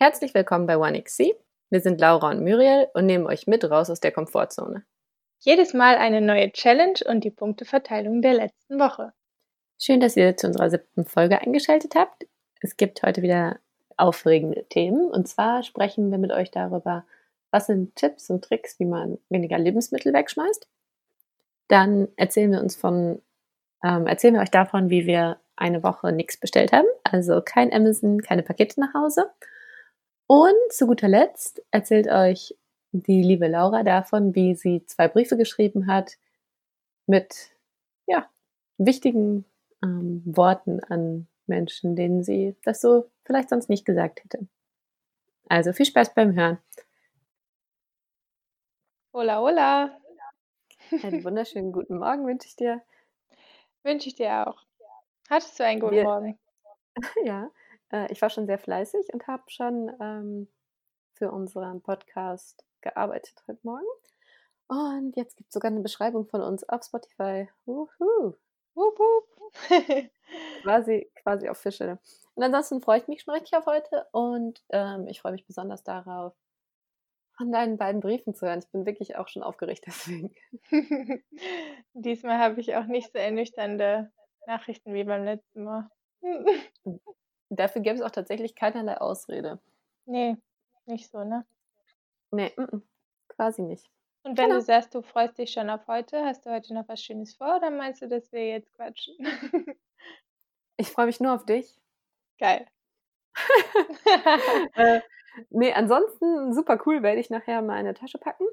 Herzlich willkommen bei OneXC. Wir sind Laura und Muriel und nehmen euch mit raus aus der Komfortzone. Jedes Mal eine neue Challenge und die Punkteverteilung der letzten Woche. Schön, dass ihr zu unserer siebten Folge eingeschaltet habt. Es gibt heute wieder aufregende Themen und zwar sprechen wir mit euch darüber, was sind Tipps und Tricks, wie man weniger Lebensmittel wegschmeißt. Dann erzählen wir uns von, ähm, erzählen wir euch davon, wie wir eine Woche nichts bestellt haben, also kein Amazon, keine Pakete nach Hause. Und zu guter Letzt erzählt euch die liebe Laura davon, wie sie zwei Briefe geschrieben hat mit ja, wichtigen ähm, Worten an Menschen, denen sie das so vielleicht sonst nicht gesagt hätte. Also viel Spaß beim Hören. Hola, hola. Einen wunderschönen guten Morgen wünsche ich dir. Wünsche ich dir auch. Hattest du einen guten Wir, Morgen? Ja, äh, ich war schon sehr fleißig und habe schon ähm, für unseren Podcast gearbeitet heute Morgen. Und jetzt gibt es sogar eine Beschreibung von uns auf Spotify. Wuhu. Wup, wup. quasi, quasi auf Fische. Und ansonsten freue ich mich schon richtig auf heute und ähm, ich freue mich besonders darauf, von deinen beiden Briefen zu hören. Ich bin wirklich auch schon aufgeregt deswegen. Diesmal habe ich auch nicht so ernüchternde Nachrichten wie beim letzten Mal. Dafür gäbe es auch tatsächlich keinerlei Ausrede. Nee, nicht so, ne? Nee, m -m, quasi nicht. Und wenn genau. du sagst, du freust dich schon auf heute, hast du heute noch was Schönes vor oder meinst du, dass wir jetzt quatschen? ich freue mich nur auf dich. Geil. äh, nee, ansonsten super cool, werde ich nachher meine Tasche packen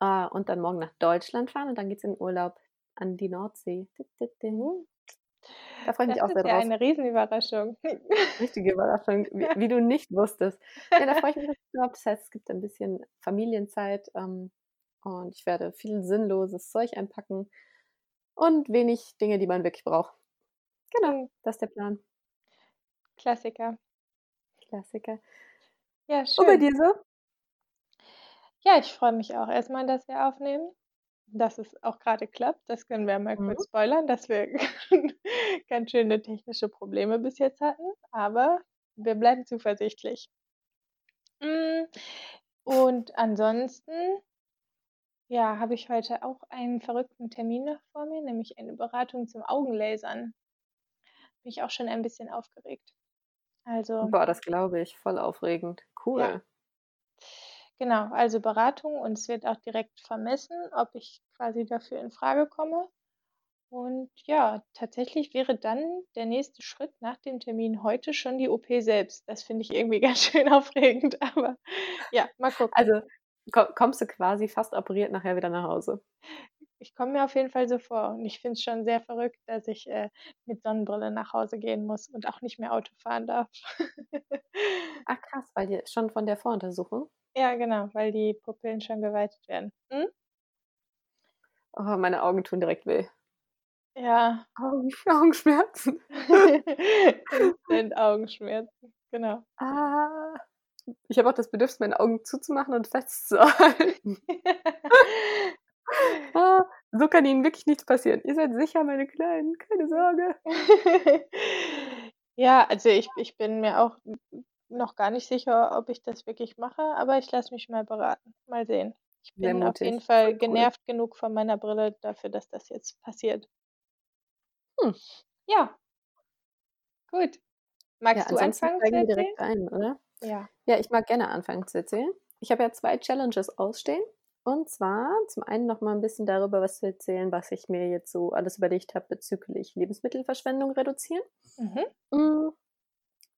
äh, und dann morgen nach Deutschland fahren und dann geht es in Urlaub an die Nordsee. Da freue ich mich auch sehr drauf. Das ist ja eine Riesenüberraschung. Richtige Überraschung, wie, wie, du nicht wusstest. Ja, da freue ich mich drauf. Das heißt, es gibt ein bisschen Familienzeit ähm, und ich werde viel sinnloses Zeug einpacken und wenig Dinge, die man wirklich braucht. Genau, das ist der Plan. Klassiker. Klassiker. Ja, schön. Und bei dir so? Ja, ich freue mich auch erstmal, dass wir aufnehmen dass es auch gerade klappt. Das können wir mal mhm. kurz spoilern, dass wir ganz schöne technische Probleme bis jetzt hatten, aber wir bleiben zuversichtlich. Hm, und ansonsten, ja, habe ich heute auch einen verrückten Termin noch vor mir, nämlich eine Beratung zum Augenlasern. Bin ich auch schon ein bisschen aufgeregt. Also. Boah, das glaube ich, voll aufregend. Cool. Ja. Genau, also Beratung und es wird auch direkt vermessen, ob ich quasi dafür in Frage komme. Und ja, tatsächlich wäre dann der nächste Schritt nach dem Termin heute schon die OP selbst. Das finde ich irgendwie ganz schön aufregend, aber ja, mal gucken. Also kommst du quasi fast operiert nachher wieder nach Hause? Ich komme mir auf jeden Fall so vor und ich finde es schon sehr verrückt, dass ich äh, mit Sonnenbrille nach Hause gehen muss und auch nicht mehr Auto fahren darf. Ach krass, weil dir schon von der Voruntersuchung? Ja, genau, weil die Pupillen schon geweitet werden. Hm? Oh, meine Augen tun direkt weh. Ja. Augen, Augenschmerzen. sind Augenschmerzen, genau. Ah. Ich habe auch das Bedürfnis, meine Augen zuzumachen und festzuhalten. Ah, so kann Ihnen wirklich nichts passieren. Ihr seid sicher, meine Kleinen, keine Sorge. ja, also ich, ich bin mir auch noch gar nicht sicher, ob ich das wirklich mache, aber ich lasse mich mal beraten. Mal sehen. Ich bin auf jeden Fall cool. genervt genug von meiner Brille dafür, dass das jetzt passiert. Hm. Ja. Gut. Magst ja, du anfangen zu erzählen? direkt ein, oder? Ja. Ja, ich mag gerne anfangen zu erzählen. Ich habe ja zwei Challenges ausstehen. Und zwar zum einen noch mal ein bisschen darüber was zu erzählen, was ich mir jetzt so alles überlegt habe bezüglich Lebensmittelverschwendung reduzieren. Mhm. Mm.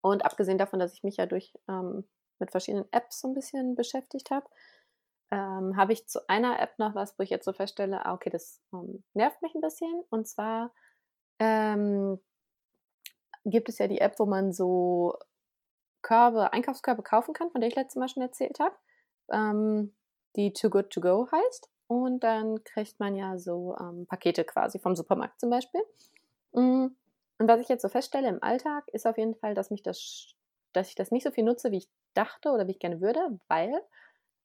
Und abgesehen davon, dass ich mich ja durch ähm, mit verschiedenen Apps so ein bisschen beschäftigt habe, ähm, habe ich zu einer App noch was, wo ich jetzt so feststelle, ah, okay, das ähm, nervt mich ein bisschen. Und zwar ähm, gibt es ja die App, wo man so Körbe, Einkaufskörbe kaufen kann, von der ich letztes Mal schon erzählt habe, ähm, die Too Good To Go heißt. Und dann kriegt man ja so ähm, Pakete quasi vom Supermarkt zum Beispiel. Mm, und was ich jetzt so feststelle im Alltag, ist auf jeden Fall, dass mich das, dass ich das nicht so viel nutze, wie ich dachte oder wie ich gerne würde, weil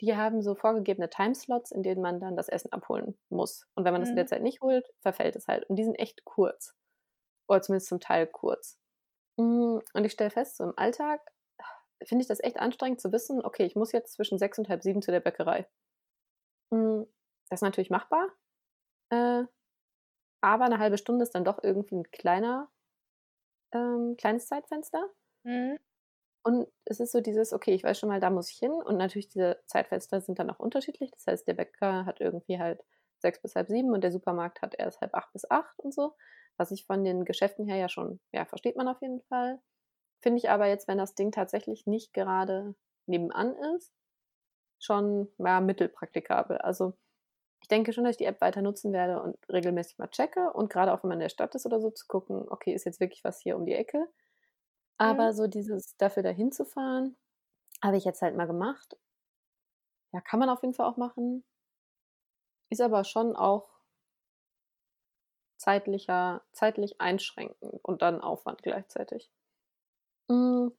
die haben so vorgegebene Timeslots, in denen man dann das Essen abholen muss. Und wenn man das in der mhm. Zeit nicht holt, verfällt es halt. Und die sind echt kurz. Oder zumindest zum Teil kurz. Mm, und ich stelle fest, so im Alltag finde ich das echt anstrengend zu wissen, okay, ich muss jetzt zwischen sechs und halb sieben zu der Bäckerei. Hm, das ist natürlich machbar. Äh, aber eine halbe Stunde ist dann doch irgendwie ein kleiner, ähm, kleines Zeitfenster. Mhm. Und es ist so dieses, okay, ich weiß schon mal, da muss ich hin. Und natürlich, diese Zeitfenster sind dann auch unterschiedlich. Das heißt, der Bäcker hat irgendwie halt sechs bis halb sieben und der Supermarkt hat erst halb acht bis acht und so. Was ich von den Geschäften her ja schon, ja, versteht man auf jeden Fall. Finde ich aber jetzt, wenn das Ding tatsächlich nicht gerade nebenan ist, schon ja, mittelpraktikabel. Also ich denke schon, dass ich die App weiter nutzen werde und regelmäßig mal checke und gerade auch wenn man in der Stadt ist oder so zu gucken, okay, ist jetzt wirklich was hier um die Ecke. Aber Mhm. so dieses dafür dahin zu fahren, habe ich jetzt halt mal gemacht. Ja, kann man auf jeden Fall auch machen. Ist aber schon auch zeitlicher zeitlich einschränkend und dann Aufwand gleichzeitig. Hm,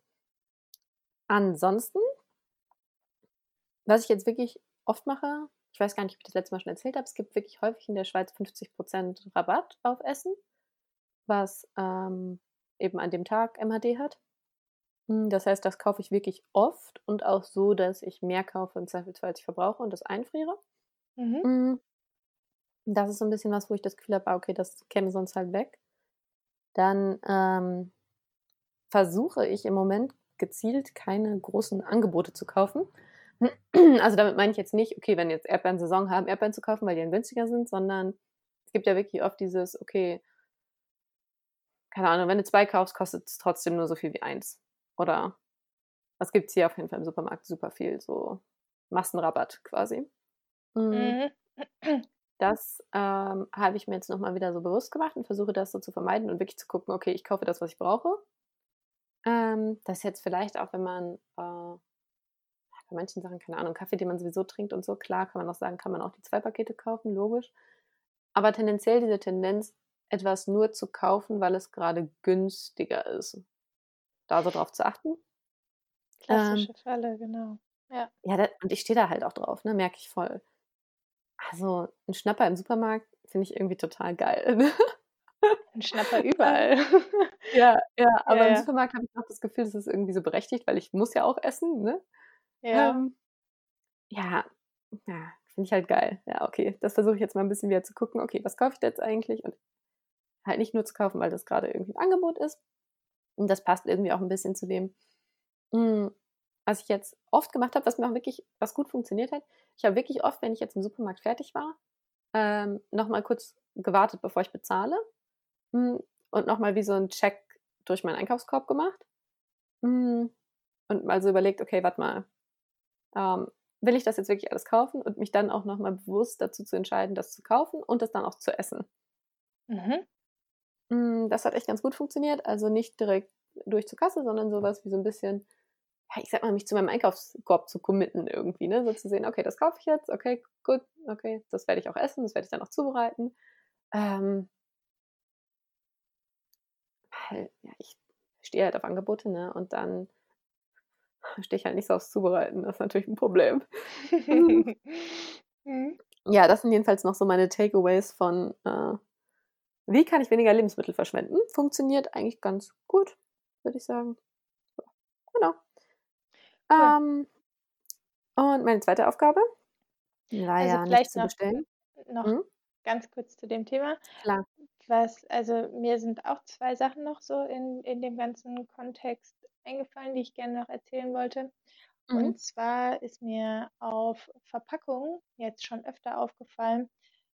ansonsten was ich jetzt wirklich oft mache, ich weiß gar nicht, ob ich das letzte Mal schon erzählt habe, es gibt wirklich häufig in der Schweiz 50% Rabatt auf Essen, was, ähm, eben an dem Tag MHD hat. Hm, das heißt, das kaufe ich wirklich oft und auch so, dass ich mehr kaufe im Zweifelsfall, als ich verbrauche und das einfriere. Mhm. Hm, das ist so 'n bisschen was, wo ich das Gefühl habe, ah, okay, das käme sonst halt weg. Dann, ähm, versuche ich im Moment gezielt keine großen Angebote zu kaufen. Also, damit meine ich jetzt nicht, okay, wenn jetzt Erdbeeren Saison haben, Erdbeeren zu kaufen, weil die dann günstiger sind, sondern es gibt ja wirklich oft dieses, okay keine Ahnung, wenn du 2 kaufst, kostet's trotzdem nur so viel wie 1. Oder das gibt's hier auf jeden Fall im Supermarkt super viel, so Massenrabatt quasi. Hm. Mhm. Das, ähm, habe ich mir jetzt noch mal wieder so bewusst gemacht und versuche das so zu vermeiden und wirklich zu gucken: „Okay, ich kaufe das, was ich brauche.“ Ähm, das ist jetzt vielleicht auch, wenn man, äh bei manchen Sachen, keine Ahnung, Kaffee, den man sowieso trinkt und so, klar, kann man auch sagen, kann man auch die 2 Pakete kaufen, logisch. Aber tendenziell diese Tendenz, etwas nur zu kaufen, weil es grade günstiger ist. Da so drauf zu achten. Ähm Klassische Fälle, genau. Ja. Ja, da und ich stehe da halt auch drauf, ne, merke ich voll. Also, 'n Schnapper im Supermarkt finde ich irgendwie total geil, ne? 'N Schnapper überall. ja, ja, Ja, aber im ja. Supermarkt habe ich auch das Gefühl, das ist irgendwie so berechtigt, weil ich muss ja auch essen, ne? Ja. Ähm, ja, ja, finde ich halt geil. Ja, okay, das versuche ich jetzt mal 'n bisschen wieder zu gucken: „Okay, was kaufe ich da jetzt eigentlich?“ Und halt nicht nur zu kaufen, weil das grade irgendwie im Angebot ist. Und das passt irgendwie auch 'n bisschen zu dem, hm, was ich jetzt oft gemacht habe, was mir auch wirklich was gut funktioniert hat. Ich habe wirklich oft, wenn ich jetzt im Supermarkt fertig war, ähm, noch mal kurz gewartet, bevor ich bezahle, und noch mal wie so 'n Check durch meinen Einkaufskorb gemacht. Hm, und mal so überlegt: „Okay, warte mal, ähm, will ich das jetzt wirklich alles kaufen?“ Und mich dann auch noch mal bewusst dazu zu entscheiden, das zu kaufen und das dann auch zu essen. Mhm. Hm, das hat echt ganz gut funktioniert. Also, nicht direkt durch zur Kasse, sondern so was wie so 'n bisschen, ja, ich sage mal, mich zu meinem Einkaufskorb zu committen irgendwie, ne? So zu sehen: „Okay, das kaufe ich jetzt. Okay, gut, okay, das werde ich auch essen, das werde ich dann auch zubereiten.“ Ähm weil, ja, ich stehe halt auf Angebote, ne, und dann stehe ich halt nicht so aufs Zubereiten. Das ist natürlich 'n Problem. Mhm. Ja, das sind jedenfalls noch so meine Takeaways von, äh, wie kann ich weniger Lebensmittel verschwenden? Funktioniert eigentlich ganz gut, würde ich sagen. Genau. Ja. Ähm, und meine 2. Aufgabe war Also, ja, nicht vielleicht zu noch bestellen. noch Mhm. ganz kurz zu dem Thema. Klar. Was also, mir sind auch 2 Sachen noch so in in dem ganzen Kontext eingefallen, die ich gerne noch erzählen wollte. Mhm. Und zwar ist mir auf Verpackungen jetzt schon öfter aufgefallen,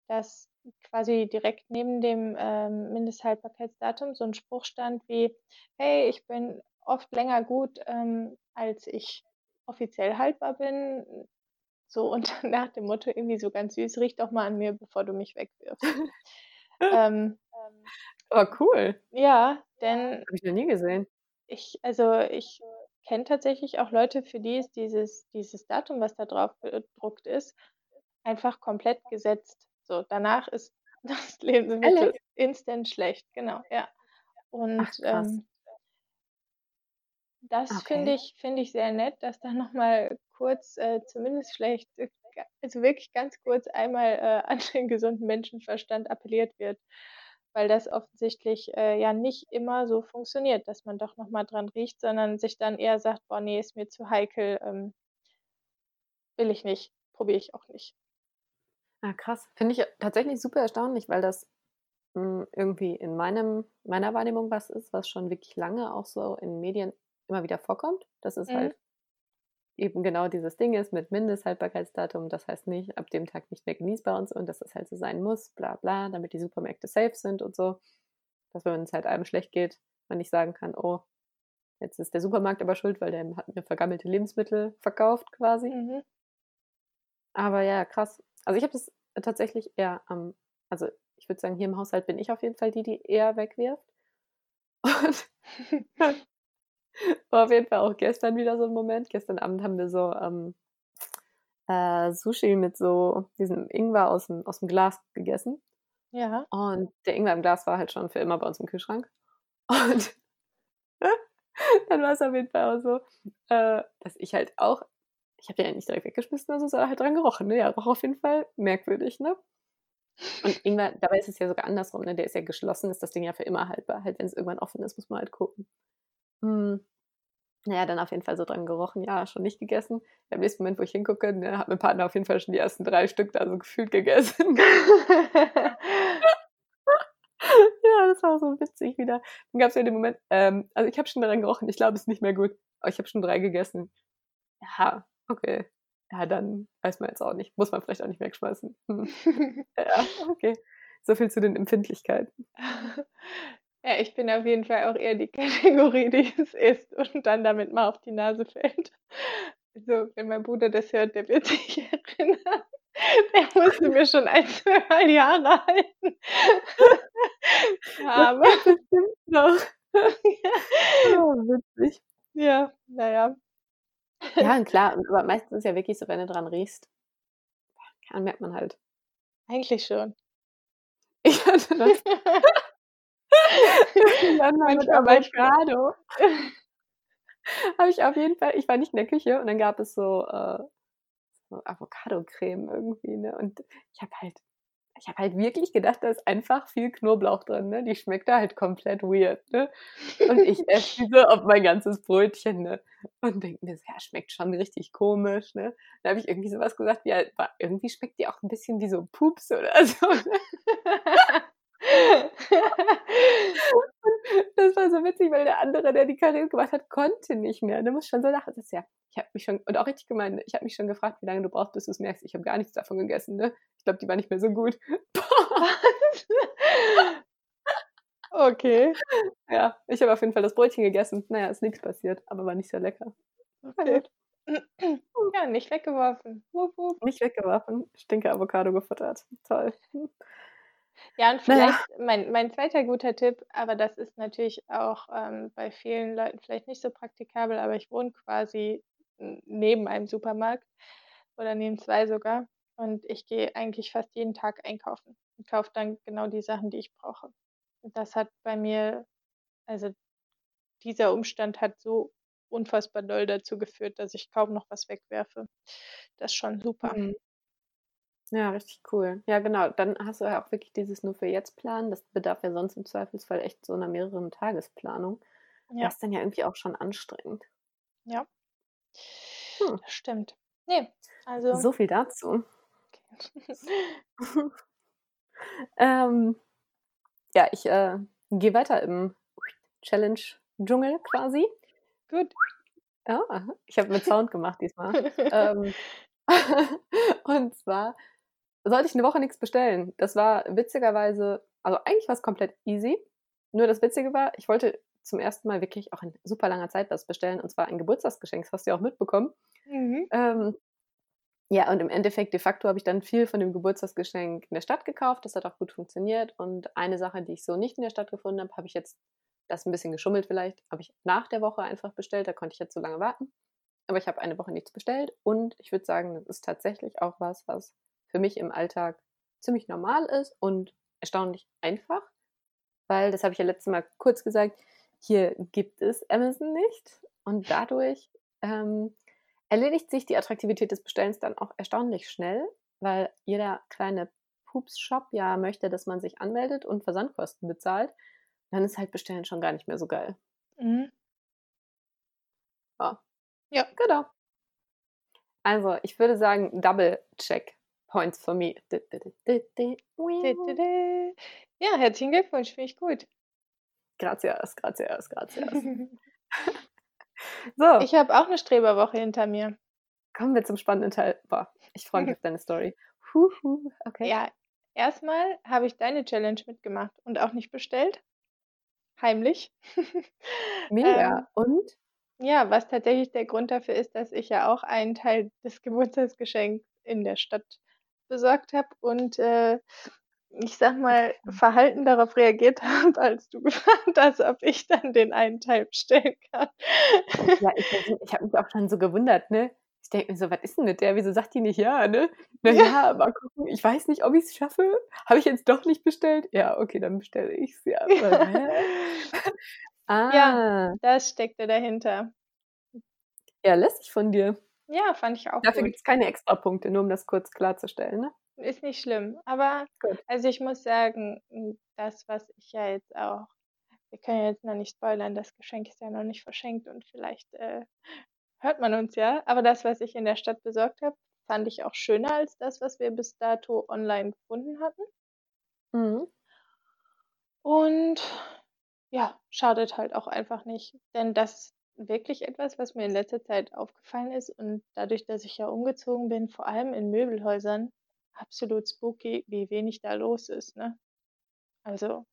dass quasi direkt neben dem, ähm, Mindesthaltbarkeitsdatum so 'n Spruch stand wie: „Hey, ich bin oft länger gut, ähm, als ich offiziell haltbar bin.“ So unter nach dem Motto irgendwie so ganz süß: „Riech doch mal an mir, bevor du mich wegwirfst.“ Ähm Oh, cool. ja, denn Habe ich noch nie gesehen. ich also, ich kenne tatsächlich auch Leute, für die ist dieses dieses Datum, was da drauf gedruckt ist, einfach komplett gesetzt. So, danach ist das Lebensmittel instant schlecht, genau, ja. Ach, Und, krass. ähm das finde Okay. ich finde ich sehr nett, dass da noch mal kurz, äh, zumindest vielleicht, äh, also, wirklich ganz kurz einmal, äh, an den gesunden Menschenverstand appelliert wird. weil das offensichtlich äh, ja nicht immer so funktioniert, dass man doch nochmal dran riecht, sondern sich dann eher sagt, boah, nee, ist mir zu heikel, ähm, will ich nicht, probiere ich auch nicht. Ah, krass. Finde ich tatsächlich super erstaunlich, weil das mh, hm, irgendwie in meinem, meiner Wahrnehmung was ist, was schon wirklich lange auch so in Medien immer wieder vorkommt. Das ist mhm. halt eben genau dieses Ding ist mit Mindesthaltbarkeitsdatum. Das heißt nicht, ab dem Tag nicht mehr genießbar und so und dass das halt so sein muss, bla bla, damit die Supermärkte safe sind und so. Dass wenn es halt einem schlecht geht, man nicht sagen kann, oh, jetzt ist der Supermarkt aber schuld, weil der hat mir vergammelte Lebensmittel verkauft quasi. Mhm. Aber ja, krass. Also ich habe das tatsächlich eher am, also ich würde sagen, hier im Haushalt bin ich auf jeden Fall die, die eher wegwirft. Und war auf jeden Fall auch gestern wieder so ein Moment. Gestern Abend haben wir so ähm, äh, Sushi mit so diesem Ingwer aus dem, aus dem Glas gegessen. Ja. Und der Ingwer im Glas war halt schon für immer bei uns im Kühlschrank. Und dann war es auf jeden Fall auch so, äh, dass ich halt auch, ich habe den ja nicht direkt weggeschmissen, also so halt dran gerochen. Ne? Ja, roch auf jeden Fall merkwürdig, ne? Und Ingwer, dabei ist es ja sogar andersrum, ne? Der ist ja geschlossen, ist das Ding ja für immer haltbar. Halt, wenn es irgendwann offen ist, muss man halt gucken. Hm. Naja, dann auf jeden Fall so dran gerochen, ja, schon nicht gegessen. Im nächsten Moment, wo ich hingucke, ne, hat mein Partner auf jeden Fall schon die ersten drei Stück da so gefühlt gegessen. ja, das war so witzig wieder. Dann gab es ja den Moment, ähm, also ich habe schon daran gerochen, ich glaube, es ist nicht mehr gut, aber ich habe schon drei gegessen. Ja, okay. Ja, dann weiß man jetzt auch nicht. Muss man vielleicht auch nicht wegschmeißen. Hm. ja, okay. So viel zu den Empfindlichkeiten. Ja, ich bin auf jeden Fall auch eher die Kategorie, die es isst und dann damit mal auf die Nase fällt. Also, wenn mein Bruder das hört, der wird sich erinnern. Der musste mir schon ein, zwei Jahre halten. Aber. Bestimmt noch. oh, witzig. Ja, naja. Ja, klar, aber meistens ist es ja wirklich so, wenn du dran riechst, dann merkt man halt. Eigentlich schon. Ich hatte das. dann mit Avocado. Habe ich auf jeden Fall, ich war nicht in der Küche und dann gab es so, äh, so Avocado-Creme irgendwie, ne? Und ich habe halt, ich habe halt wirklich gedacht, da ist einfach viel Knoblauch drin, ne? Die schmeckt da halt komplett weird, ne? Und ich esse diese auf mein ganzes Brötchen, ne? Und denke mir, ja, schmeckt schon richtig komisch, ne? Da habe ich irgendwie sowas gesagt, ja, irgendwie schmeckt die auch ein bisschen wie so Pups oder so. Ne? das war so witzig, weil der andere, der die Karriere gemacht hat, konnte nicht mehr. Der muss schon so lachen. Das ja, ich habe mich schon, und auch richtig gemeint, ich habe mich schon gefragt, wie lange du brauchst, bis du es merkst. Ich habe gar nichts davon gegessen, ne? Ich glaube, die war nicht mehr so gut. okay. Ja, ich habe auf jeden Fall das Brötchen gegessen. Naja, ist nichts passiert, aber war nicht sehr lecker. Okay. Ja, nicht weggeworfen. Wupp, wupp. Nicht weggeworfen. Stinke Avocado gefuttert. Toll. Ja, und vielleicht naja. mein, mein zweiter guter Tipp, aber das ist natürlich auch ähm, bei vielen Leuten vielleicht nicht so praktikabel, aber ich wohne quasi neben einem Supermarkt oder neben zwei sogar. Und ich gehe eigentlich fast jeden Tag einkaufen und kaufe dann genau die Sachen, die ich brauche. Und das hat bei mir, also dieser Umstand hat so unfassbar doll dazu geführt, dass ich kaum noch was wegwerfe. Das ist schon super. Mhm. Ja, richtig cool. Ja, genau. Dann hast du ja auch wirklich dieses nur für jetzt planen. Das bedarf ja sonst im Zweifelsfall echt so einer mehreren Tagesplanung. Ja. Das ist dann ja irgendwie auch schon anstrengend. Ja. Hm. Stimmt. Nee, also. So viel dazu. Okay. ähm, ja, ich äh, gehe weiter im Challenge-Dschungel quasi. Gut. Ja, ich habe mit Sound gemacht diesmal. ähm, und zwar sollte ich eine Woche nichts bestellen. Das war witzigerweise, also eigentlich war es komplett easy. Nur das Witzige war, ich wollte zum ersten Mal wirklich auch in super langer Zeit was bestellen, und zwar ein Geburtstagsgeschenk, das hast du ja auch mitbekommen. Mhm. Ähm, ja, und im Endeffekt, de facto, habe ich dann viel von dem Geburtstagsgeschenk in der Stadt gekauft. Das hat auch gut funktioniert. Und eine Sache, die ich so nicht in der Stadt gefunden habe, habe ich jetzt, das ein bisschen geschummelt vielleicht, habe ich nach der Woche einfach bestellt. Da konnte ich jetzt so lange warten. Aber ich habe eine Woche nichts bestellt. Und ich würde sagen, das ist tatsächlich auch was, was für mich im Alltag ziemlich normal ist und erstaunlich einfach, weil, das habe ich ja letztes Mal kurz gesagt, hier gibt es Amazon nicht und dadurch ähm, erledigt sich die Attraktivität des Bestellens dann auch erstaunlich schnell, weil jeder kleine Pups Shop ja möchte, dass man sich anmeldet und Versandkosten bezahlt, dann ist halt Bestellen schon gar nicht mehr so geil. Mhm. Ja. Ja. Genau. Also, ich würde sagen, Double Check Points for me. Di, di, di. Ja, herzlichen Glückwunsch, finde ich gut. Gracias, gracias, gracias. so, Ich habe auch eine Streberwoche hinter mir. kommen wir zum spannenden Teil. Boah, ich freue mich auf deine Story. Huhu, okay. Ja, erstmal habe ich deine Challenge mitgemacht und auch nicht bestellt. Heimlich. Mega. Ähm, Und? ja, was tatsächlich der Grund dafür ist, dass ich ja auch einen Teil des Geburtstagsgeschenks in der Stadt besorgt habe und äh, ich sag mal, verhalten darauf reagiert habe, als du gefragt hast, ob ich dann den einen Teil bestellen kann. Ja, ich, ich habe mich auch schon so gewundert, ne? Ich denke mir so, was ist denn mit der? Wieso sagt die nicht ja, ne? Na Ja. ja, mal gucken. Ich weiß nicht, ob ich es schaffe. Habe ich jetzt doch nicht bestellt? Ja, okay, dann bestelle ich es. Ja. ah, Das steckte dahinter. ja, lässig von dir. Ja, fand ich auch Dafür gibt es keine Extrapunkte, nur um das kurz klarzustellen, ne? Ist nicht schlimm. Aber Gut. also ich muss sagen, m, das, was ich ja jetzt auch, wir können ja jetzt noch nicht spoilern, das Geschenk ist ja noch nicht verschenkt und vielleicht äh, hört man uns ja. Aber das, was ich in der Stadt besorgt habe, fand ich auch schöner als das, was wir bis dato online gefunden hatten. Mhm. Und ja, schadet halt auch einfach nicht. Denn das wirklich etwas, was mir in letzter Zeit aufgefallen ist. Und dadurch, dass ich ja umgezogen bin, vor allem in Möbelhäusern, absolut spooky, wie wenig da los ist. Ne? Also,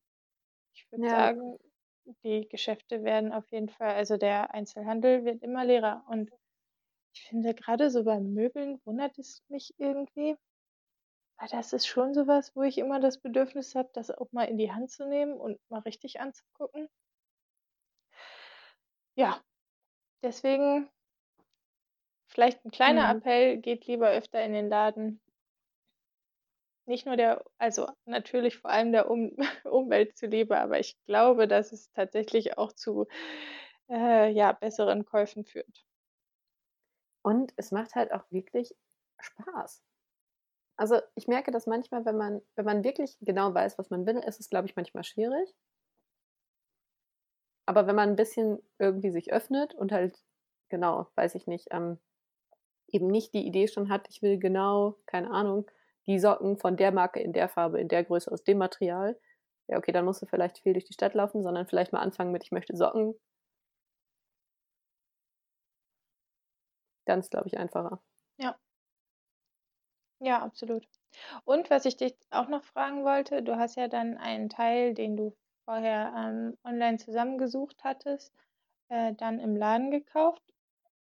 ich würde Ja. sagen, die Geschäfte werden auf jeden Fall, also der Einzelhandel wird immer leerer. Und ich finde, gerade so bei Möbeln wundert es mich irgendwie. Weil das ist schon sowas, wo ich immer das Bedürfnis habe, das auch mal in die Hand zu nehmen und mal richtig anzugucken. Ja, deswegen vielleicht ein kleiner Mhm. Appell, geht lieber öfter in den Laden. Nicht nur der, also natürlich vor allem der um Umwelt zuliebe, aber ich glaube, dass es tatsächlich auch zu äh, ja, besseren Käufen führt. Und es macht halt auch wirklich Spaß. Also ich merke das manchmal, wenn man, wenn man wirklich genau weiß, was man will, ist es, glaube ich, manchmal schwierig. Aber wenn man ein bisschen irgendwie sich öffnet und halt, genau, weiß ich nicht, ähm, eben nicht die Idee schon hat, ich will genau, keine Ahnung, die Socken von der Marke in der Farbe, in der Größe, aus dem Material. Ja, okay, dann musst du vielleicht viel durch die Stadt laufen, sondern vielleicht mal anfangen mit, ich möchte Socken. Ist, glaube ich, einfacher. Ja, absolut. Und was ich dich auch noch fragen wollte, du hast ja dann einen Teil, den du vorher ähm, online zusammengesucht hattest, äh, dann im Laden gekauft.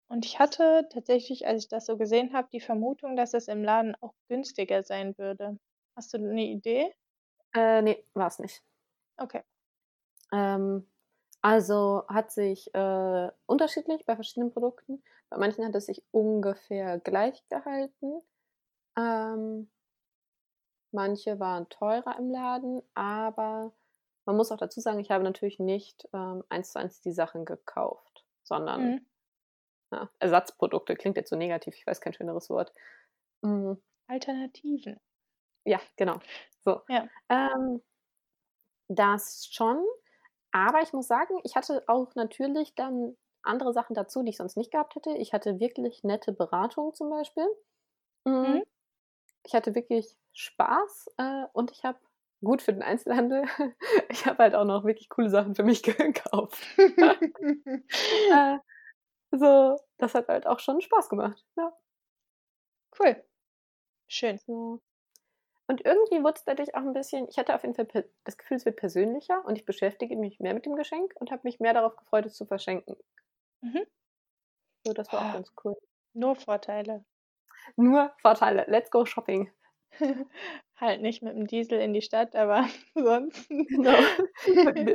Und ich hatte tatsächlich, als ich das so gesehen habe, die Vermutung, dass es im Laden auch günstiger sein würde. Hast du eine Idee? Äh, nee, war es nicht. Okay. Ähm, also hat sich äh, unterschiedlich bei verschiedenen Produkten. Bei manchen hat es sich ungefähr gleich gehalten. Ähm, manche waren teurer im Laden, aber man muss auch dazu sagen, ich habe natürlich nicht ähm, eins zu eins die Sachen gekauft, sondern Mhm. ja, Ersatzprodukte. Klingt jetzt so negativ, ich weiß kein schöneres Wort. Mm, Alternativen. ja, genau. So. Ja. Ähm, das schon. Aber ich muss sagen, ich hatte auch natürlich dann andere Sachen dazu, die ich sonst nicht gehabt hätte. Ich hatte wirklich nette Beratung zum Beispiel. Mm, Mhm. Ich hatte wirklich Spaß äh, und ich habe gut für den Einzelhandel. Ich habe halt auch noch wirklich coole Sachen für mich gekauft. äh, so, das hat halt auch schon Spaß gemacht. Ja. cool. Schön. So. Und irgendwie wurde es dadurch auch ein bisschen, ich hatte auf jeden Fall das Gefühl, es wird persönlicher und ich beschäftige mich mehr mit dem Geschenk und habe mich mehr darauf gefreut, es zu verschenken. Mhm. So, das war auch Ah. ganz cool. Nur Vorteile. Nur Vorteile. Let's go shopping. Halt nicht mit dem Diesel in die Stadt, aber ansonsten. Genau.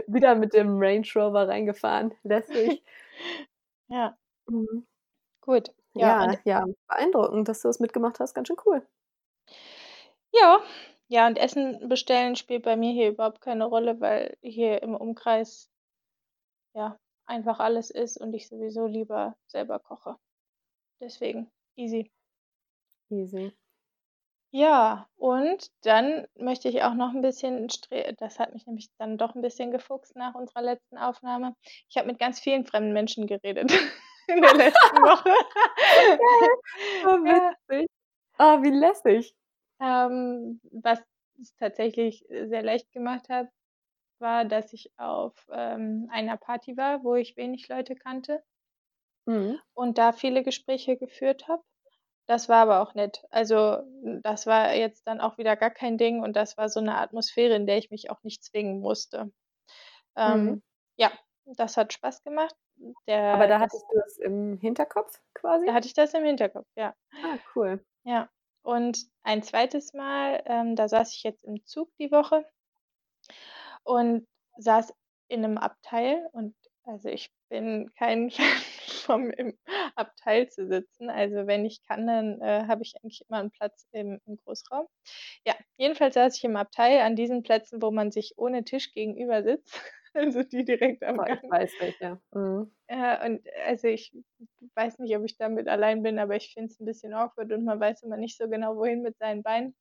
Wieder mit dem Range Rover reingefahren. Lässig. Ja, Mhm. gut. Ja, Ja, ja, beeindruckend, dass du das mitgemacht hast. Ganz schön cool. Ja, ja, und Essen bestellen spielt bei mir hier überhaupt keine Rolle, weil hier im Umkreis ja einfach alles ist und ich sowieso lieber selber koche. Deswegen easy. Easy. Ja, und dann möchte ich auch noch ein bisschen stre das hat mich nämlich dann doch ein bisschen gefuchst nach unserer letzten Aufnahme. Ich habe mit ganz vielen fremden Menschen geredet in der letzten Woche. Oh, Ja. witzig. Oh, wie lässig. Ähm, was es tatsächlich sehr leicht gemacht hat, war, dass ich auf, ähm, einer Party war, wo ich wenig Leute kannte Mhm. und da viele Gespräche geführt habe. Das war aber auch nett. Also, das war jetzt dann auch wieder gar kein Ding und das war so 'ne Atmosphäre, in der ich mich auch nicht zwingen musste. Ähm, Mhm. ja, das hat Spaß gemacht. Aber Der da das hattest du es im Hinterkopf quasi? da hatte ich das im Hinterkopf, ja. Ah, cool. Ja. Und ein zweites Mal, ähm, da saß ich jetzt im Zug die Woche und saß in 'nem Abteil und also, ich bin kein Fan vom im Abteil zu sitzen. Also, wenn ich kann, dann, äh, habe ich eigentlich immer 'n Platz im im Großraum. Ja, jedenfalls saß ich im Abteil an diesen Plätzen, wo man sich ohne Tisch gegenüber sitzt, also die direkt am Boah, ich Gang. weiß welche. Mhm. Ja, und also, ich weiß nicht, ob ich damit allein bin, aber ich finde es 'n bisschen awkward und man weiß immer nicht so genau, wohin mit seinen Beinen.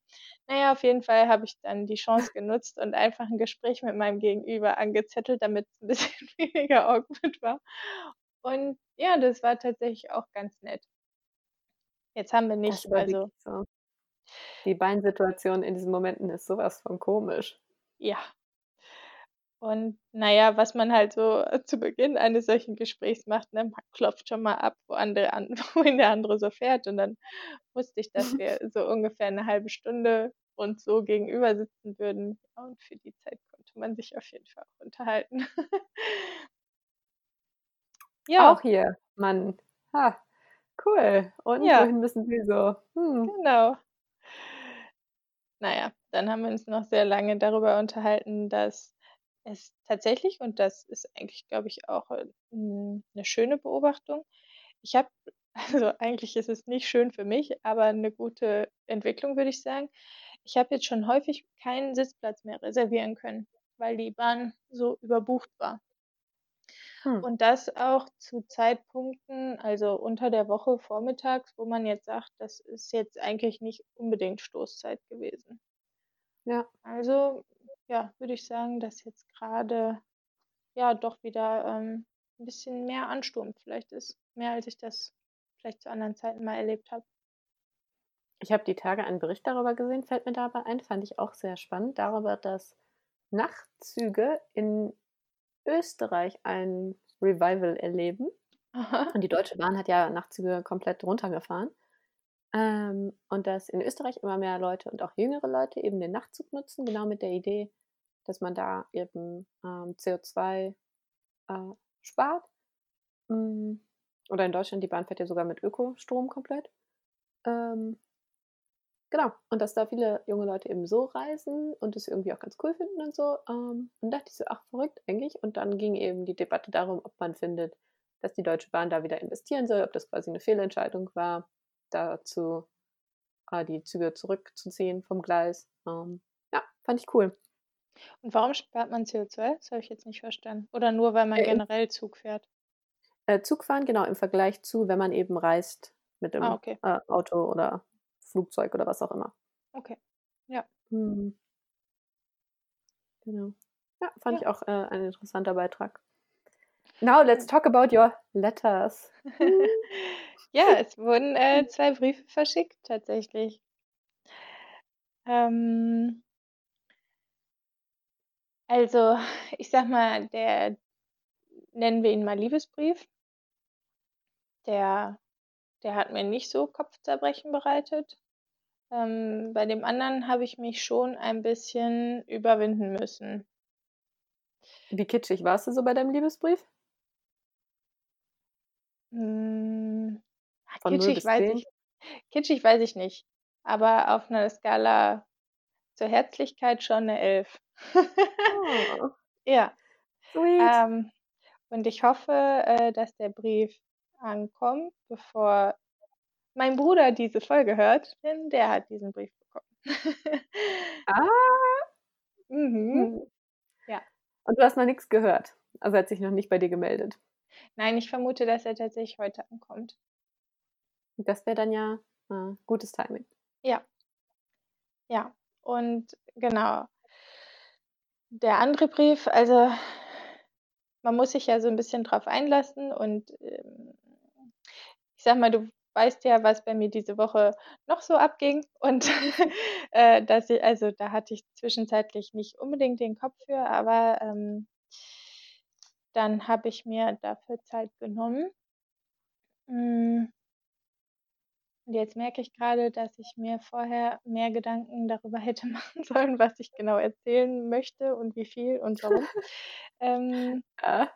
Na ja, auf jeden Fall habe ich dann die Chance genutzt und einfach 'n Gespräch mit meinem Gegenüber angezettelt, damit's 'n bisschen weniger awkward war. Und ja, das war tatsächlich auch ganz nett. Jetzt haben wir nicht also so. Die Beinsituation in diesen Momenten ist so was von komisch. Ja. Und na ja, was man halt so zu Beginn eines solchen Gesprächs macht, ne, man klopft schon mal ab, wo andere an wohin der andere so fährt. Und dann wusste ich, dass wir so ungefähr 'ne halbe Stunde uns so gegenüber sitzen würden. Und für die Zeit konnte man sich auf jeden Fall auch unterhalten. Ja. Auch hier, Mann. Ha, cool. Und Ja. wohin müssen Sie so? Hm. Genau. Na ja, dann haben wir uns noch sehr lange darüber unterhalten, dass es tatsächlich und das ist eigentlich, glaube ich, auch, äh, hm, 'ne schöne Beobachtung. Ich habe also, eigentlich ist es nicht schön für mich, aber 'ne gute Entwicklung, würde ich sagen. Ich habe jetzt schon häufig keinen Sitzplatz mehr reservieren können, weil die Bahn so überbucht war. Hm. Und das auch zu Zeitpunkten, also, unter der Woche vormittags, wo man jetzt sagt, das ist jetzt eigentlich nicht unbedingt Stoßzeit gewesen. Ja. Also, ja, würde ich sagen, dass jetzt grade, ja, doch wieder, ähm, 'n bisschen mehr Ansturm vielleicht ist. Mehr als ich das vielleicht zu anderen Zeiten mal erlebt habe. Ich habe die Tage einen Bericht darüber gesehen, fällt mir dabei ein, fand ich auch sehr spannend, darüber, dass Nachtzüge in Österreich ein Revival erleben. Aha. Und die Deutsche Bahn hat ja Nachtzüge komplett runtergefahren. Ähm, und dass in Österreich immer mehr Leute und auch jüngere Leute eben den Nachtzug nutzen, genau mit der Idee, dass man da eben, ähm, CO2, äh, spart. Hm, oder in Deutschland, die Bahn fährt ja sogar mit Ökostrom komplett. Ähm genau, und dass da viele junge Leute eben so reisen und das irgendwie auch ganz cool finden und so. Ähm, und dachte ich so: „Ach, verrückt eigentlich.“ Und dann ging eben die Debatte darum, ob man findet, dass die Deutsche Bahn da wieder investieren soll, ob das quasi 'ne Fehlentscheidung war, dazu, äh, die Züge zurückzuziehen vom Gleis. Ähm, ja, fand ich cool. Und warum spart man CO2? Das habe ich jetzt nicht verstanden. Oder nur, weil man Äh, generell Zug fährt? Äh, Zugfahren, genau, im Vergleich zu, wenn man eben reist mit Ah, dem, okay. äh, Auto oder Flugzeug oder was auch immer. Okay, ja. Mhm. Genau. Ja, fand ich Ja. auch, äh, ein interessanter Beitrag. Now let's talk about your letters. Hm. Ja, es wurden, äh, 2 Briefe verschickt tatsächlich. Ähm also, ich sage mal, der nennen wir ihn mal Liebesbrief der der hat mir nicht so Kopfzerbrechen bereitet. Ähm, bei dem anderen habe ich mich schon ein bisschen überwinden müssen. Wie kitschig warst du so bei deinem Liebesbrief? Hm, Von 0 kitschig weiß 10? ich kitschig weiß ich nicht, aber auf 'ner Skala zur Herzlichkeit schon 'ne 11. Oh. Ja. Sweet. Ähm, und ich hoffe, äh, dass der Brief ankommt, bevor mein Bruder diese Folge hört, denn der hat diesen Brief bekommen. Ah. Mhm. Mhm. Ja. Und du hast noch nix gehört? Also, er hat sich noch nicht bei dir gemeldet? Nein, ich vermute, dass er tatsächlich heute ankommt. Das wäre dann ja, äh, gutes Timing. Ja. Ja, und genau. Der andere Brief, also man muss sich ja so ein bisschen drauf einlassen und, ähm, ich sage mal, du weißt ja, was bei mir diese Woche noch so abging und, äh, dass ich also, da hatte ich zwischenzeitlich nicht unbedingt den Kopf für, aber, ähm dann habe ich mir dafür Zeit genommen. Und jetzt merke ich gerade, dass ich mir vorher mehr Gedanken darüber hätte machen sollen, was ich genau erzählen möchte und wie viel und warum. Ähm Ja.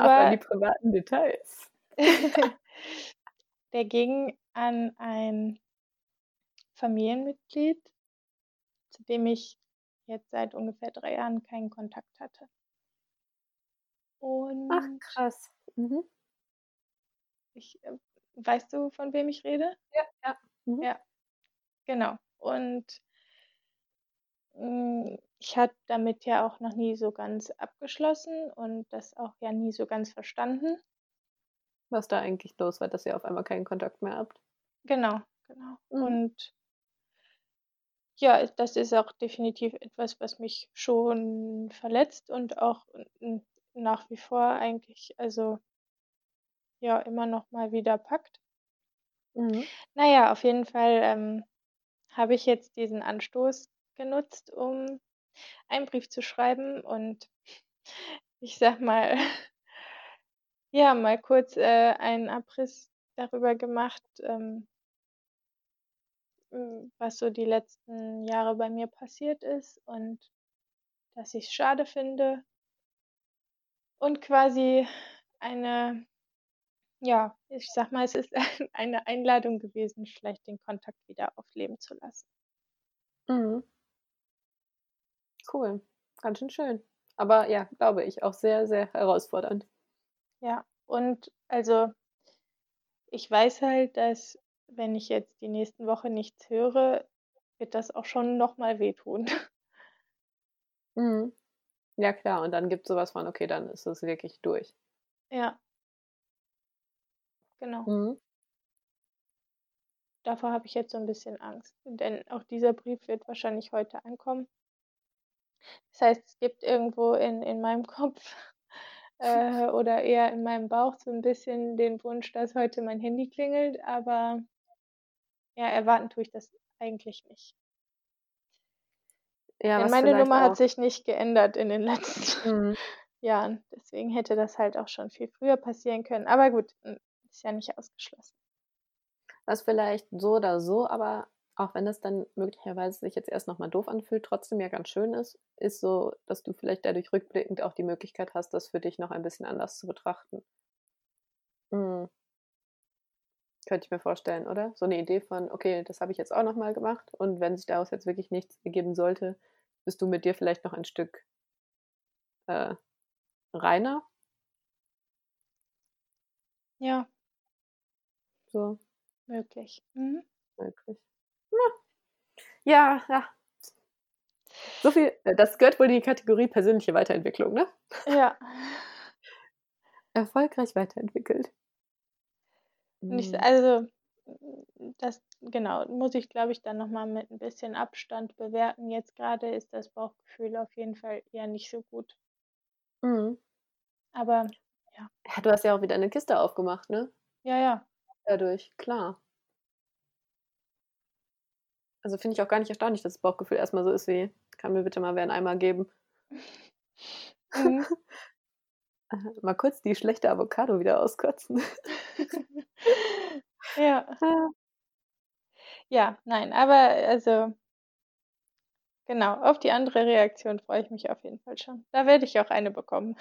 Ab an die aber privaten Details. der ging an ein Familienmitglied, zu dem ich jetzt seit ungefähr 3 Jahren keinen Kontakt hatte. Ach, Und krass. Mhm. ich, äh weißt du, von wem ich rede? Ja, ja. Mhm. Ja, genau. Und hm, ich habe damit ja auch noch nie so ganz abgeschlossen und das auch ja nie so ganz verstanden. Was da eigentlich los war, dass ihr auf einmal keinen Kontakt mehr habt. Genau, genau. Mhm. Und ja, das ist auch definitiv etwas, was mich schon verletzt und auch nach wie vor eigentlich also ja, immer noch mal wieder packt. Mhm. Na ja, auf jeden Fall, ähm, habe ich jetzt diesen Anstoß genutzt, um einen Brief zu schreiben und ich sage mal ja, mal kurz, äh, einen Abriss darüber gemacht, ähm hm, was so die letzten Jahre bei mir passiert ist und dass ich's schade finde und quasi eine ja, ich sage mal, es ist ein eine Einladung gewesen, vielleicht den Kontakt wieder aufleben zu lassen. Mhm. Cool, ganz schön schön. Aber ja, glaube ich, auch sehr, sehr herausfordernd. Ja, und also ich weiß halt, dass, wenn ich jetzt die nächsten Wochen nichts höre, wird das auch schon noch mal wehtun. Mhm. Ja klar, und dann gibt's so was von: Okay, dann ist es wirklich durch. Ja. Genau. Mhm. Davor habe ich jetzt so 'n bisschen Angst, denn auch dieser Brief wird wahrscheinlich heute ankommen. Das heißt, es gibt irgendwo in in meinem Kopf, äh, oder eher in meinem Bauch so 'n bisschen den Wunsch, dass heute mein Handy klingelt, aber ja, erwarten tue ich das eigentlich nicht. Ja, Denn meine Nummer hat auch sich nicht geändert in den letzten Mhm. Jahren. Deswegen hätte das halt auch schon viel früher passieren können. Aber gut, ist ja nicht ausgeschlossen. Was vielleicht so oder so, aber auch wenn das dann möglicherweise sich jetzt erst noch mal doof anfühlt, trotzdem ja ganz schön ist, ist so, dass du vielleicht dadurch rückblickend auch die Möglichkeit hast, das für dich noch ein bisschen anders zu betrachten. Mhm. Könnte ich mir vorstellen, oder? So 'ne Idee von: „Okay, das habe ich jetzt auch noch mal gemacht und wenn sich daraus jetzt wirklich nichts ergeben sollte, bist du mit dir vielleicht noch ein Stück“ „äh, reiner?“ Ja. So. Möglich. Mhm. Möglich. Ja, ja. So viel äh, das gehört wohl in die Kategorie persönliche Weiterentwicklung, ne? Ja. Erfolgreich weiterentwickelt. Und ich Mhm. also, das genau, muss ich, glaube ich, dann noch mal mit 'n bisschen Abstand bewerten. Jetzt grade ist das Bauchgefühl auf jeden Fall eher nicht so gut. Mhm. Aber ja. Ja, du hast ja auch wieder 'ne Kiste aufgemacht, ne? Ja, ja. Dadurch, klar. Also, finde ich auch gar nicht erstaunlich, dass das Bauchgefühl erst mal so ist wie: „Kann mir bitte mal wer 'n Eimer geben?“ Mhm. Mal kurz die schlechte Avocado wieder auskotzen. Ja. Ah. Ja, nein, aber also genau, auf die andere Reaktion freue ich mich auf jeden Fall schon. Da werde ich auch eine bekommen.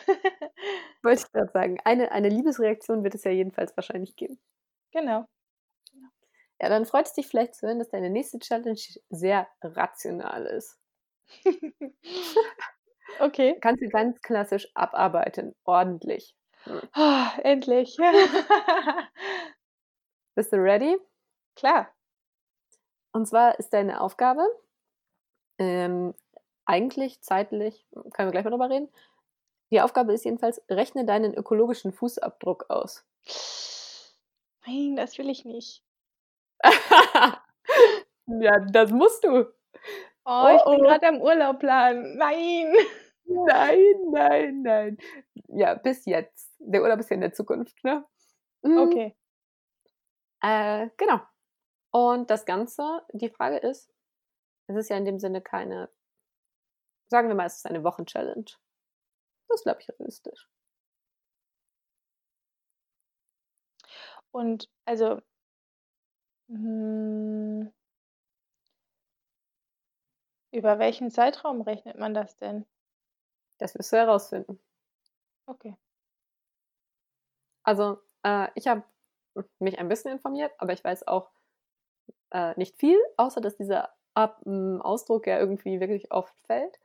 Wollte ich grad sagen. Eine eine Liebesreaktion wird es ja jedenfalls wahrscheinlich geben. Genau. Genau. Ja, dann freut's dich vielleicht zu hören, dass deine nächste Challenge sehr rational ist. Okay. Kannst du ganz klassisch abarbeiten, ordentlich. Hm. Endlich. Bist du ready? Klar. Und zwar ist deine Aufgabe, ähm, eigentlich zeitlich können wir gleich mal drüber reden. Die Aufgabe ist jedenfalls: Rechne deinen ökologischen Fußabdruck aus. Nein, das will ich nicht. Ja, das musst du. Oh, ich bin oh. gerade am Urlaub planen. Nein. Nein, nein, nein. Ja, bis jetzt. Der Urlaub ist ja in der Zukunft, ne? Mhm. Okay. Äh, genau. Und das Ganze, die Frage ist, es ist ja in dem Sinne keine, sagen wir mal, es ist eine Wochenchallenge. Das glaube ich realistisch. Und also, hm, über welchen Zeitraum rechnet man das denn? Das wirst du herausfinden. Okay. Also, äh, ich habe mich ein bisschen informiert, aber ich weiß auch äh, nicht viel, außer dass dieser Ab ähm, Ausdruck ja irgendwie wirklich oft fällt.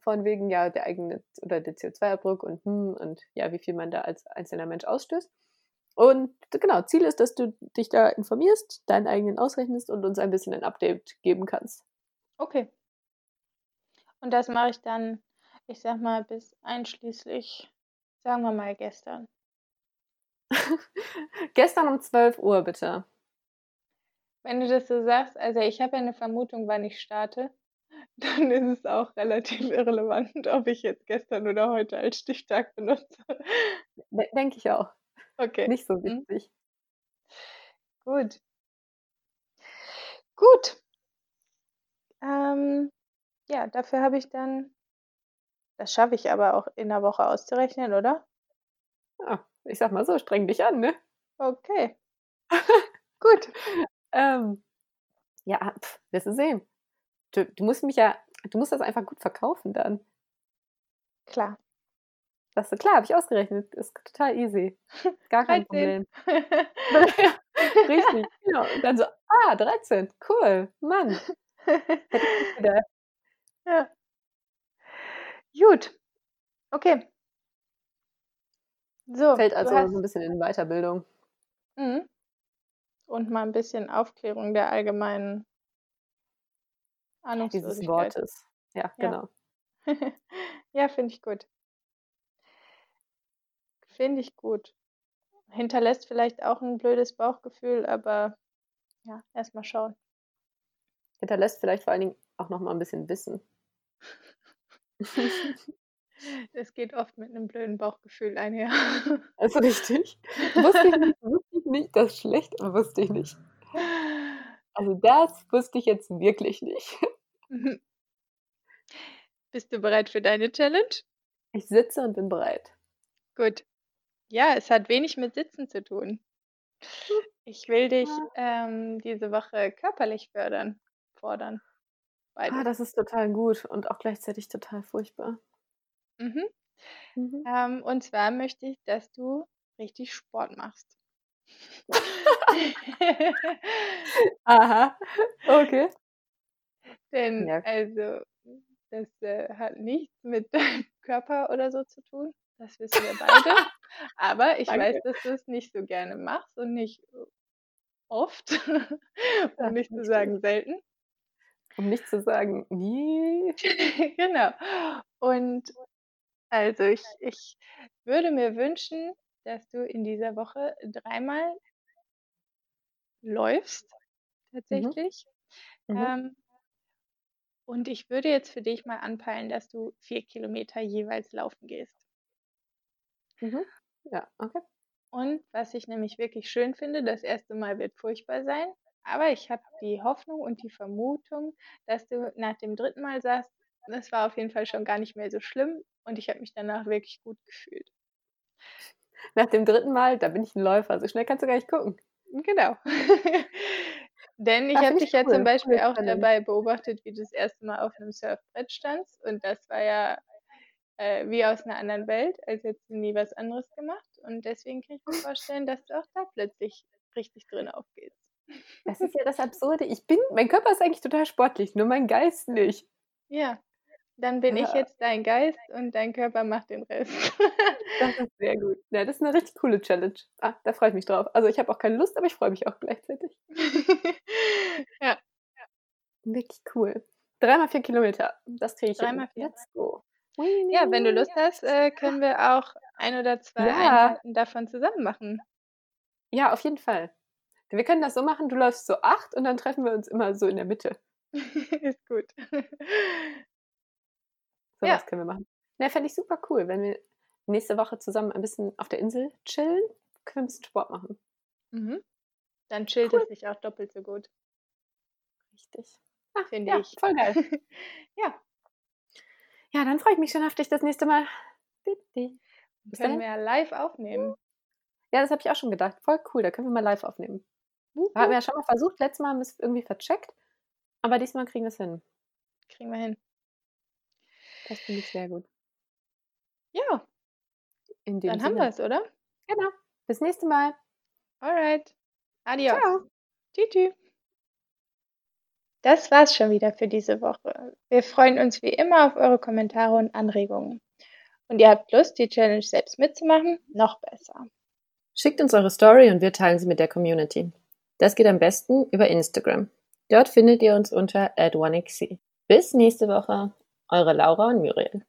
Von wegen ja der eigene oder der CO2-Abdruck und hm, und ja, wie viel man da als einzelner Mensch ausstößt. Und genau, Ziel ist, dass du dich da informierst, deinen eigenen ausrechnest und uns ein bisschen ein Update geben kannst. Okay. Und das mache ich dann, ich sag mal, bis einschließlich, sagen wir mal, gestern. gestern um 12 Uhr, bitte. Wenn du das so sagst, also ich habe ja eine Vermutung, wann ich starte, dann ist es auch relativ irrelevant, ob ich jetzt gestern oder heute als Stichtag benutze. Denke ich auch. Okay. Nicht so mhm. wichtig. Gut. Gut. Ähm, ja, dafür habe ich dann, das schaffe ich aber auch in der Woche auszurechnen, oder? Ja, ich sag mal so, streng dich an, ne? Okay. Gut. Ähm, ja, pff, wirst du sehen. Du, du musst mich ja, du musst das einfach gut verkaufen dann. Klar. Das ist klar, habe ich ausgerechnet. Ist total easy. Gar kein 13. Problem. Richtig, genau. Und dann so, ah, 13, cool, Mann. Ja. Gut. Okay. So. Fällt also hast... so ein bisschen in Weiterbildung. Mhm. Und mal ein bisschen Aufklärung der allgemeinen Ahnungslosigkeit. Dieses Wortes. Ja, genau. Ja, ja finde ich gut. Finde ich gut. Hinterlässt vielleicht auch ein blödes Bauchgefühl, aber ja, erstmal schauen. Hinterlässt vielleicht vor allen Dingen auch noch mal ein bisschen Wissen. Es geht oft mit einem blöden Bauchgefühl einher. Also richtig. Wusste ich nicht, wusste ich nicht, das ist schlecht, aber wusste ich nicht. Also das wusste ich jetzt wirklich nicht. Bist du bereit für deine Challenge? Ich sitze und bin bereit. Gut. Ja, es hat wenig mit Sitzen zu tun. Ich will dich ähm, diese Woche körperlich fördern, fordern. Ah, das ist total gut und auch gleichzeitig total furchtbar. Mhm. Mhm. Ähm, und zwar möchte ich, dass du richtig Sport machst. Aha, okay. Denn Ja. also, das äh, hat nichts mit deinem Körper oder so zu tun. Das wissen wir beide. Aber ich weiß, dass du es nicht so gerne machst und nicht oft, um nicht zu sagen selten. Um nicht zu sagen nie. Genau. Und also ich ich würde mir wünschen, dass du in dieser Woche dreimal läufst Mhm. tatsächlich. Mhm. Ähm und ich würde jetzt für dich mal anpeilen, dass du vier Kilometer jeweils laufen gehst. Mhm. Ja, okay. Und was ich nämlich wirklich schön finde, das erste Mal wird furchtbar sein, aber ich habe die Hoffnung und die Vermutung, dass du nach dem dritten Mal sagst, das war auf jeden Fall schon gar nicht mehr so schlimm und ich habe mich danach wirklich gut gefühlt. Nach dem dritten Mal, da bin ich ein Läufer, so schnell kannst du gar nicht gucken. Genau. Denn ich habe dich ja zum Beispiel auch dabei beobachtet, wie du das erste Mal auf einem Surfbrett standst und das war ja äh, wie aus einer anderen Welt, als hättest du nie was anderes gemacht. Und deswegen kann ich mir vorstellen, dass du auch da plötzlich richtig drin aufgehst. Das ist ja das Absurde. Ich bin, mein Körper ist eigentlich total sportlich, nur mein Geist nicht. Ja, dann bin ja. ich jetzt dein Geist und dein Körper macht den Rest. das ist sehr gut. Ja, das ist eine richtig coole Challenge. Ah, da freue ich mich drauf. Also ich habe auch keine Lust, aber ich freue mich auch gleichzeitig. ja. Wirklich cool. Dreimal vier Kilometer. Das kriege ich Dreimal vier. Let's go. Ja, wenn du Lust hast, äh, können wir auch ein oder zwei ja. Einheiten davon zusammen machen. Ja, auf jeden Fall. Wir können das so machen, du läufst so acht und dann treffen wir uns immer so in der Mitte. Ist gut. So Ja. was können wir machen. Ne, fände ich super cool, wenn wir nächste Woche zusammen ein bisschen auf der Insel chillen, können wir ein bisschen Sport machen. Mhm. Dann chillt Cool. es sich auch doppelt so gut, Richtig. Ah, finde ja, ich. voll geil. Ja, Ja, dann freue ich mich schon auf dich das nächste Mal. Bis können wir ja live aufnehmen. Ja, das habe ich auch schon gedacht. Voll cool, da können wir mal live aufnehmen. Wup, Hatten wir ja schon mal versucht, letztes Mal haben wir es irgendwie vercheckt, aber diesmal kriegen wir es hin. Kriegen wir hin. Das finde ich sehr gut. Ja, dann haben Sinne. wir es, oder? Genau. Bis nächste Mal. Alright. Adios. Ciao. Tschüss. Das war's schon wieder für diese Woche. Wir freuen uns wie immer auf eure Kommentare und Anregungen. Und ihr habt Lust, die Challenge selbst mitzumachen? Noch besser. Schickt uns eure Story und wir teilen sie mit der Community. Das geht am besten über Instagram. Dort findet ihr uns unter @1xc. Bis nächste Woche. Eure Laura und Muriel.